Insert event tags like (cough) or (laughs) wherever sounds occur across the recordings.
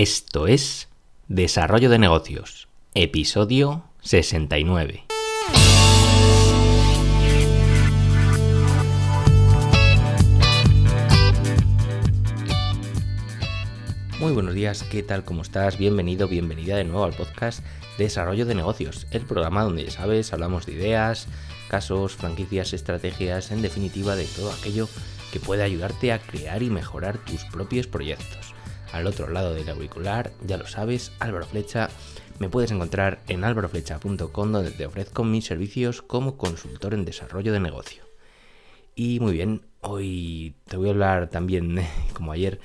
Esto es Desarrollo de Negocios, episodio 69. Muy buenos días, ¿qué tal? ¿Cómo estás? Bienvenido, bienvenida de nuevo al podcast Desarrollo de Negocios, el programa donde ya sabes, hablamos de ideas, casos, franquicias, estrategias, en definitiva de todo aquello que puede ayudarte a crear y mejorar tus propios proyectos. Al otro lado del auricular, ya lo sabes, Álvaro Flecha. Me puedes encontrar en álvaroflecha.com donde te ofrezco mis servicios como consultor en desarrollo de negocio. Y muy bien, hoy te voy a hablar también, (laughs) como ayer,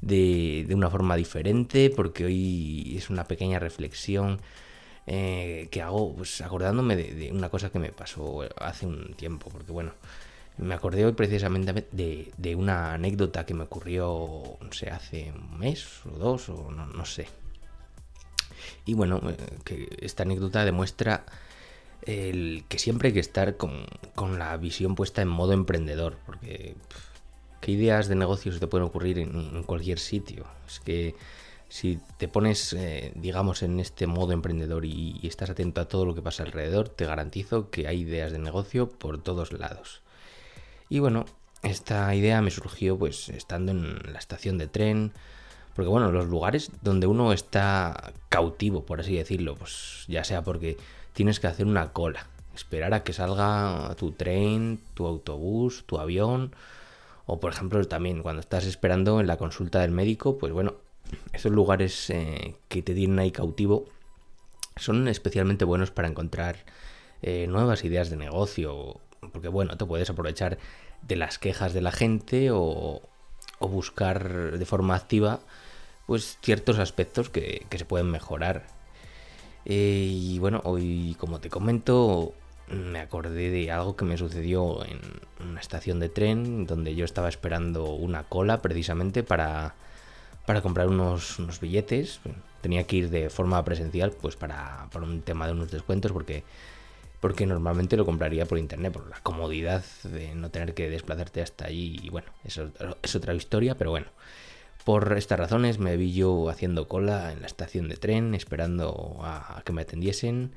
de, una forma diferente porque hoy es una pequeña reflexión eh, que hago pues acordándome de, una cosa que me pasó hace un tiempo, porque bueno, me acordé hoy precisamente de, una anécdota que me ocurrió, no sé, hace un mes o dos, o no, sé. Y bueno, eh, que esta anécdota demuestra que siempre hay que estar con, la visión puesta en modo emprendedor, porque qué ideas de negocios te pueden ocurrir en, cualquier sitio. Es que si te pones, eh, digamos, en este modo emprendedor y, estás atento a todo lo que pasa alrededor, te garantizo que hay ideas de negocio por todos lados. Y bueno, esta idea me surgió pues estando en la estación de tren, porque bueno, los lugares donde uno está cautivo, por así decirlo, pues ya sea porque tienes que hacer una cola, esperar a que salga tu tren, tu autobús, tu avión, o por ejemplo también cuando estás esperando en la consulta del médico, pues bueno, esos lugares eh, que te tienen ahí cautivo son especialmente buenos para encontrar eh, nuevas ideas de negocio porque bueno, te puedes aprovechar de las quejas de la gente o, buscar de forma activa pues ciertos aspectos que, se pueden mejorar. Eh, y bueno, hoy como te comento, me acordé de algo que me sucedió en una estación de tren donde yo estaba esperando una cola precisamente para, para comprar unos, unos billetes. Tenía que ir de forma presencial pues para, para un tema de unos descuentos porque porque normalmente lo compraría por internet, por la comodidad de no tener que desplazarte hasta allí. Y bueno, eso es otra historia, pero bueno. Por estas razones me vi yo haciendo cola en la estación de tren, esperando a, que me atendiesen.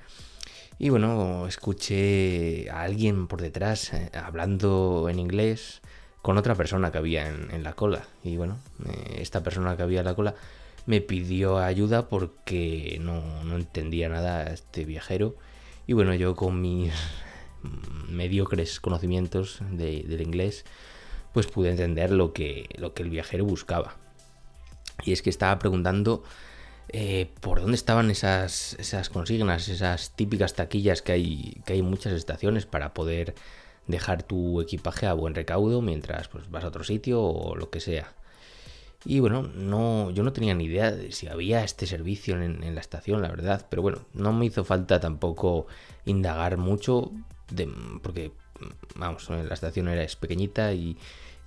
Y bueno, escuché a alguien por detrás eh, hablando en inglés con otra persona que había en, la cola. Y bueno, eh, esta persona que había en la cola me pidió ayuda porque no, no entendía nada este viajero y bueno, yo con mis (laughs) mediocres conocimientos del inglés, pues pude entender lo que, lo que el viajero buscaba. Y es que estaba preguntando eh, por dónde estaban esas, esas consignas, esas típicas taquillas que hay, que hay en muchas estaciones para poder dejar tu equipaje a buen recaudo mientras pues, vas a otro sitio o lo que sea. Y bueno, no, yo no tenía ni idea de si había este servicio en, la estación, la verdad. Pero bueno, no me hizo falta tampoco indagar mucho, porque, vamos, la estación era es pequeñita y,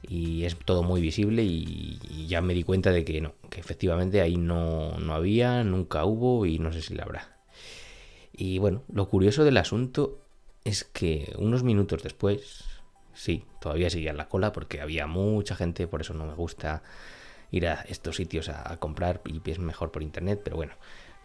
es todo muy visible y, ya me di cuenta de que no, que efectivamente ahí no, no había, nunca hubo y no sé si la habrá. Y bueno, lo curioso del asunto es que unos minutos después, sí, todavía seguía en la cola porque había mucha gente, por eso no me gusta ir a estos sitios a, comprar y es mejor por internet, pero bueno,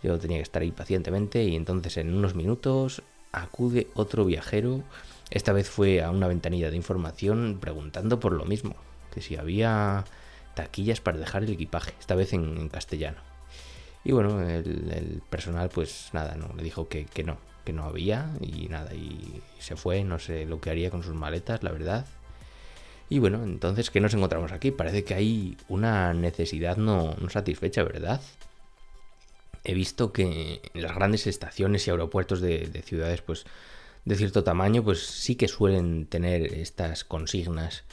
yo tenía que estar ahí pacientemente y entonces en unos minutos acude otro viajero, esta vez fue a una ventanilla de información preguntando por lo mismo, que si había taquillas para dejar el equipaje, esta vez en, castellano. Y bueno, el, personal pues nada, no, le dijo que, que no, que no había y nada, y se fue, no sé lo que haría con sus maletas, la verdad. Y bueno, entonces, ¿qué nos encontramos aquí? Parece que hay una necesidad no, satisfecha, ¿verdad? He visto que las grandes estaciones y aeropuertos de, ciudades, pues, de cierto tamaño, pues sí que suelen tener estas consignas.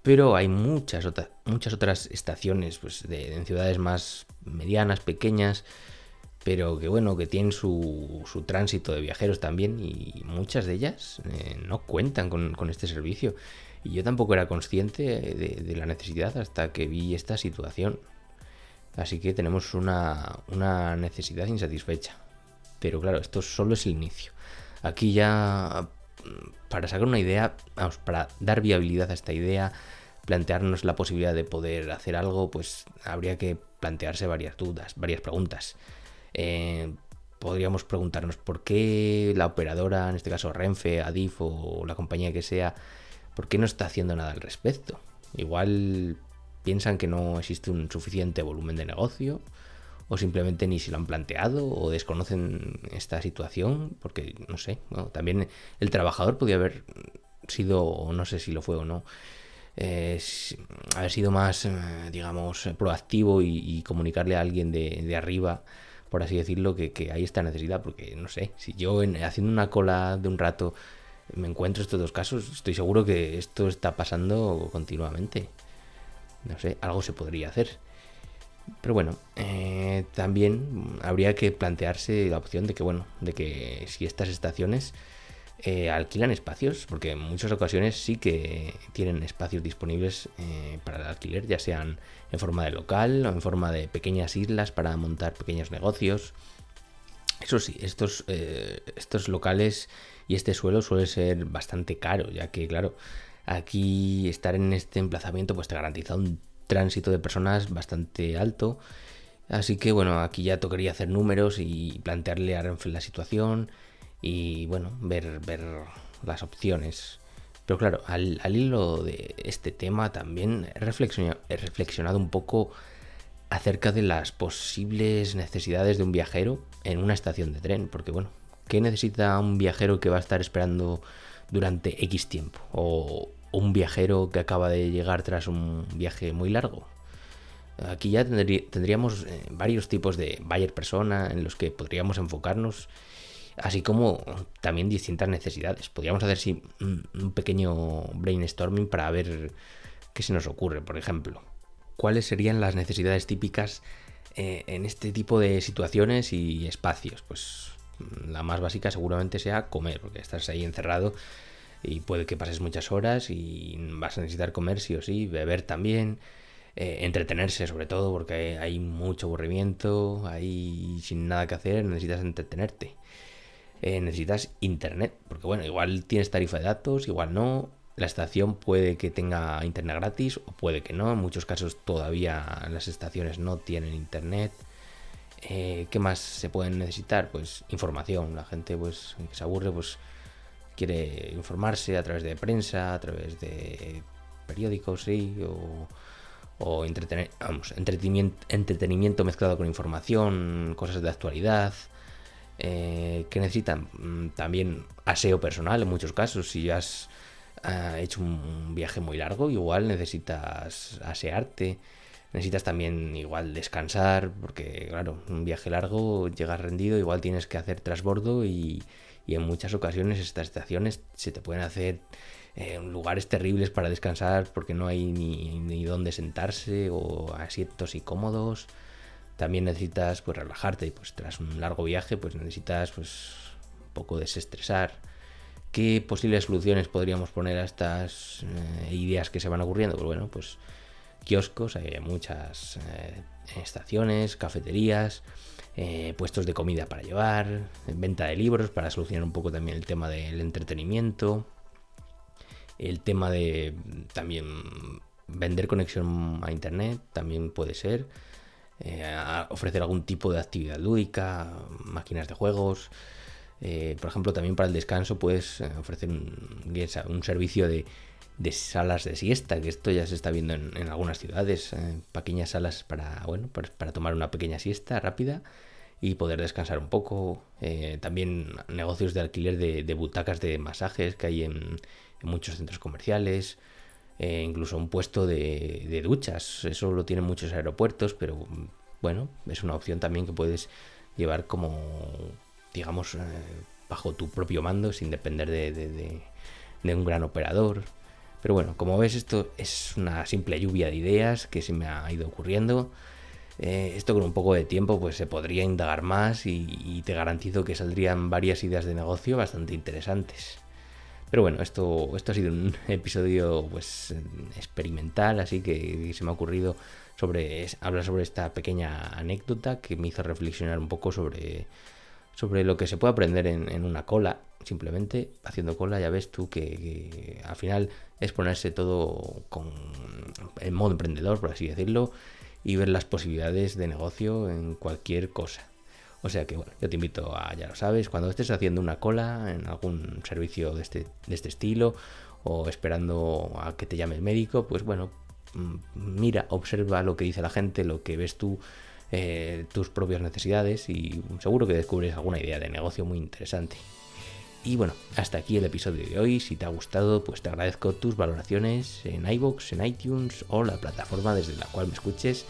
Pero hay muchas, otras muchas otras estaciones, pues, de, en ciudades más medianas, pequeñas, pero que bueno, que tienen su, su tránsito de viajeros también y muchas de ellas eh, no cuentan con este servicio. Y yo tampoco era consciente de, la necesidad hasta que vi esta situación. Así que tenemos una, necesidad insatisfecha. Pero claro, esto solo es el inicio. Aquí ya, para sacar una idea, vamos, para dar viabilidad a esta idea, plantearnos la posibilidad de poder hacer algo, pues habría que plantearse varias dudas, varias preguntas. Eh, podríamos preguntarnos por qué la operadora, en este caso Renfe, Adif o la compañía que sea, ¿por qué no está haciendo nada al respecto? Igual piensan que no existe un suficiente volumen de negocio o simplemente ni se lo han planteado o desconocen esta situación porque no sé, también el trabajador podía haber sido, no sé si lo fue o no, eh, haber sido más, eh, digamos, proactivo y, comunicarle a alguien de, arriba, por así decirlo, que, hay esta necesidad, porque no sé, si yo haciendo una cola de un rato me encuentro estos dos casos, estoy seguro que esto está pasando continuamente. No sé, algo se podría hacer. Pero bueno, eh, también habría que plantearse la opción de que, bueno, de que si estas estaciones eh, alquilan espacios, porque en muchas ocasiones sí que tienen espacios disponibles eh, para el alquiler, ya sean en forma de local o en forma de pequeñas islas para montar pequeños negocios. Eso sí, estos, eh, estos locales y este suelo suele ser bastante caro, ya que claro, aquí estar en este emplazamiento pues te garantiza un tránsito de personas bastante alto. Así que bueno, aquí ya tocaría hacer números y plantearle a Renfe la situación y bueno, ver, ver las opciones. Pero claro, al, hilo de este tema también he he reflexionado un poco acerca de las posibles necesidades de un viajero en una estación de tren. Porque bueno, ¿qué necesita un viajero que va a estar esperando durante X tiempo? O un viajero que acaba de llegar tras un viaje muy largo. Aquí ya tendríamos eh, varios tipos de buyer persona en los que podríamos enfocarnos así como también distintas necesidades. Podríamos hacer un pequeño brainstorming para ver qué se nos ocurre, por ejemplo. ¿Cuáles serían las necesidades típicas eh, en este tipo de situaciones y espacios? Pues la más básica seguramente sea comer, porque estás ahí encerrado y puede que pases muchas horas y vas a necesitar comer sí o sí, beber también, eh, entretenerse sobre todo porque hay mucho aburrimiento, hay sin nada que hacer, necesitas entretenerte. Eh, necesitas internet, porque bueno, igual tienes tarifa de datos, igual no, la estación puede que tenga internet gratis o puede que no, en muchos casos todavía las estaciones no tienen internet. Eh, ¿Qué más se pueden necesitar? Pues información, la gente pues que se aburre pues quiere informarse a través de prensa, a través de periódicos, sí, o, o entretener, vamos, entretenimiento, entretenimiento mezclado con información, cosas de actualidad. Eh, que necesitan mm, también aseo personal en muchos casos. Si has hecho un viaje muy largo, igual necesitas asearte. Necesitas también igual descansar, porque claro, un viaje largo, llegas rendido, igual tienes que hacer trasbordo y, en muchas ocasiones estas estaciones se te pueden hacer eh, lugares terribles para descansar porque no hay ni, ni dónde sentarse o asientos incómodos también necesitas pues relajarte y pues tras un largo viaje pues necesitas pues un poco desestresar qué posibles soluciones podríamos poner a estas eh, ideas que se van ocurriendo pues bueno pues kioscos hay muchas eh, estaciones cafeterías eh, puestos de comida para llevar venta de libros para solucionar un poco también el tema del entretenimiento el tema de también vender conexión a internet también puede ser ofrecer algún tipo de actividad lúdica, máquinas de juegos. Eh, por ejemplo, también para el descanso puedes eh, ofrecer un, servicio de, salas de siesta, que esto ya se está viendo en, algunas ciudades, pequeñas salas para, bueno, para, tomar una pequeña siesta rápida y poder descansar un poco. también negocios de alquiler de, butacas de masajes que hay en muchos centros comerciales. Eh, incluso un puesto de, duchas. Eso lo tienen muchos aeropuertos, pero bueno, es una opción también que puedes llevar como, digamos, eh, bajo tu propio mando, sin depender de, un gran operador. Pero bueno, como ves, esto es una simple lluvia de ideas que se me ha ido ocurriendo. Eh, esto con un poco de tiempo pues se podría indagar más y te garantizo que saldrían varias ideas de negocio bastante interesantes. Pero bueno, esto, esto ha sido un (laughs) episodio pues experimental, así que se me ha ocurrido sobre hablar sobre esta pequeña anécdota que me hizo reflexionar un poco sobre, sobre lo que se puede aprender en, una cola. Simplemente haciendo cola ya ves tú que, al final es ponerse todo con, en modo emprendedor, por así decirlo, y ver las posibilidades de negocio en cualquier cosa. O sea que bueno, yo te invito a, ya lo sabes, cuando estés haciendo una cola en algún servicio de este, de este estilo o esperando a que te llame el médico, pues bueno, mm, mira, observa lo que dice la gente, lo que ves tú, eh, tus propias necesidades y seguro que descubres alguna idea de negocio muy interesante. Y bueno, hasta aquí el episodio de hoy. Si te ha gustado, pues te agradezco tus valoraciones en iBox, en iTunes o la plataforma desde la cual me escuches.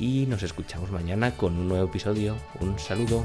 Y nos escuchamos mañana con un nuevo episodio. Un saludo.